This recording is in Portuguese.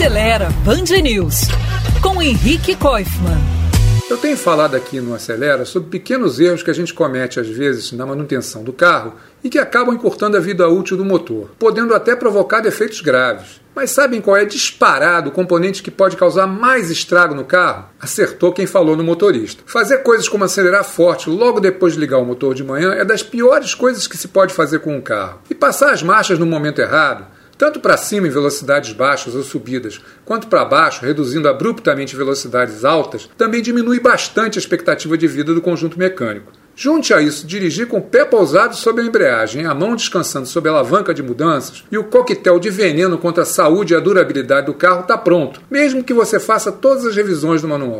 Acelera Band News com Henrique Koifman. Eu tenho falado aqui no Acelera sobre pequenos erros que a gente comete às vezes na manutenção do carro e que acabam encurtando a vida útil do motor, podendo até provocar defeitos graves. Mas sabem qual é disparado o componente que pode causar mais estrago no carro? Acertou quem falou no motorista. Fazer coisas como acelerar forte logo depois de ligar o motor de manhã é das piores coisas que se pode fazer com um carro. E passar as marchas no momento errado tanto para cima em velocidades baixas ou subidas, quanto para baixo, reduzindo abruptamente velocidades altas, também diminui bastante a expectativa de vida do conjunto mecânico. Junte a isso dirigir com o pé pousado sobre a embreagem, a mão descansando sobre a alavanca de mudanças e o coquetel de veneno contra a saúde e a durabilidade do carro está pronto, mesmo que você faça todas as revisões do manual.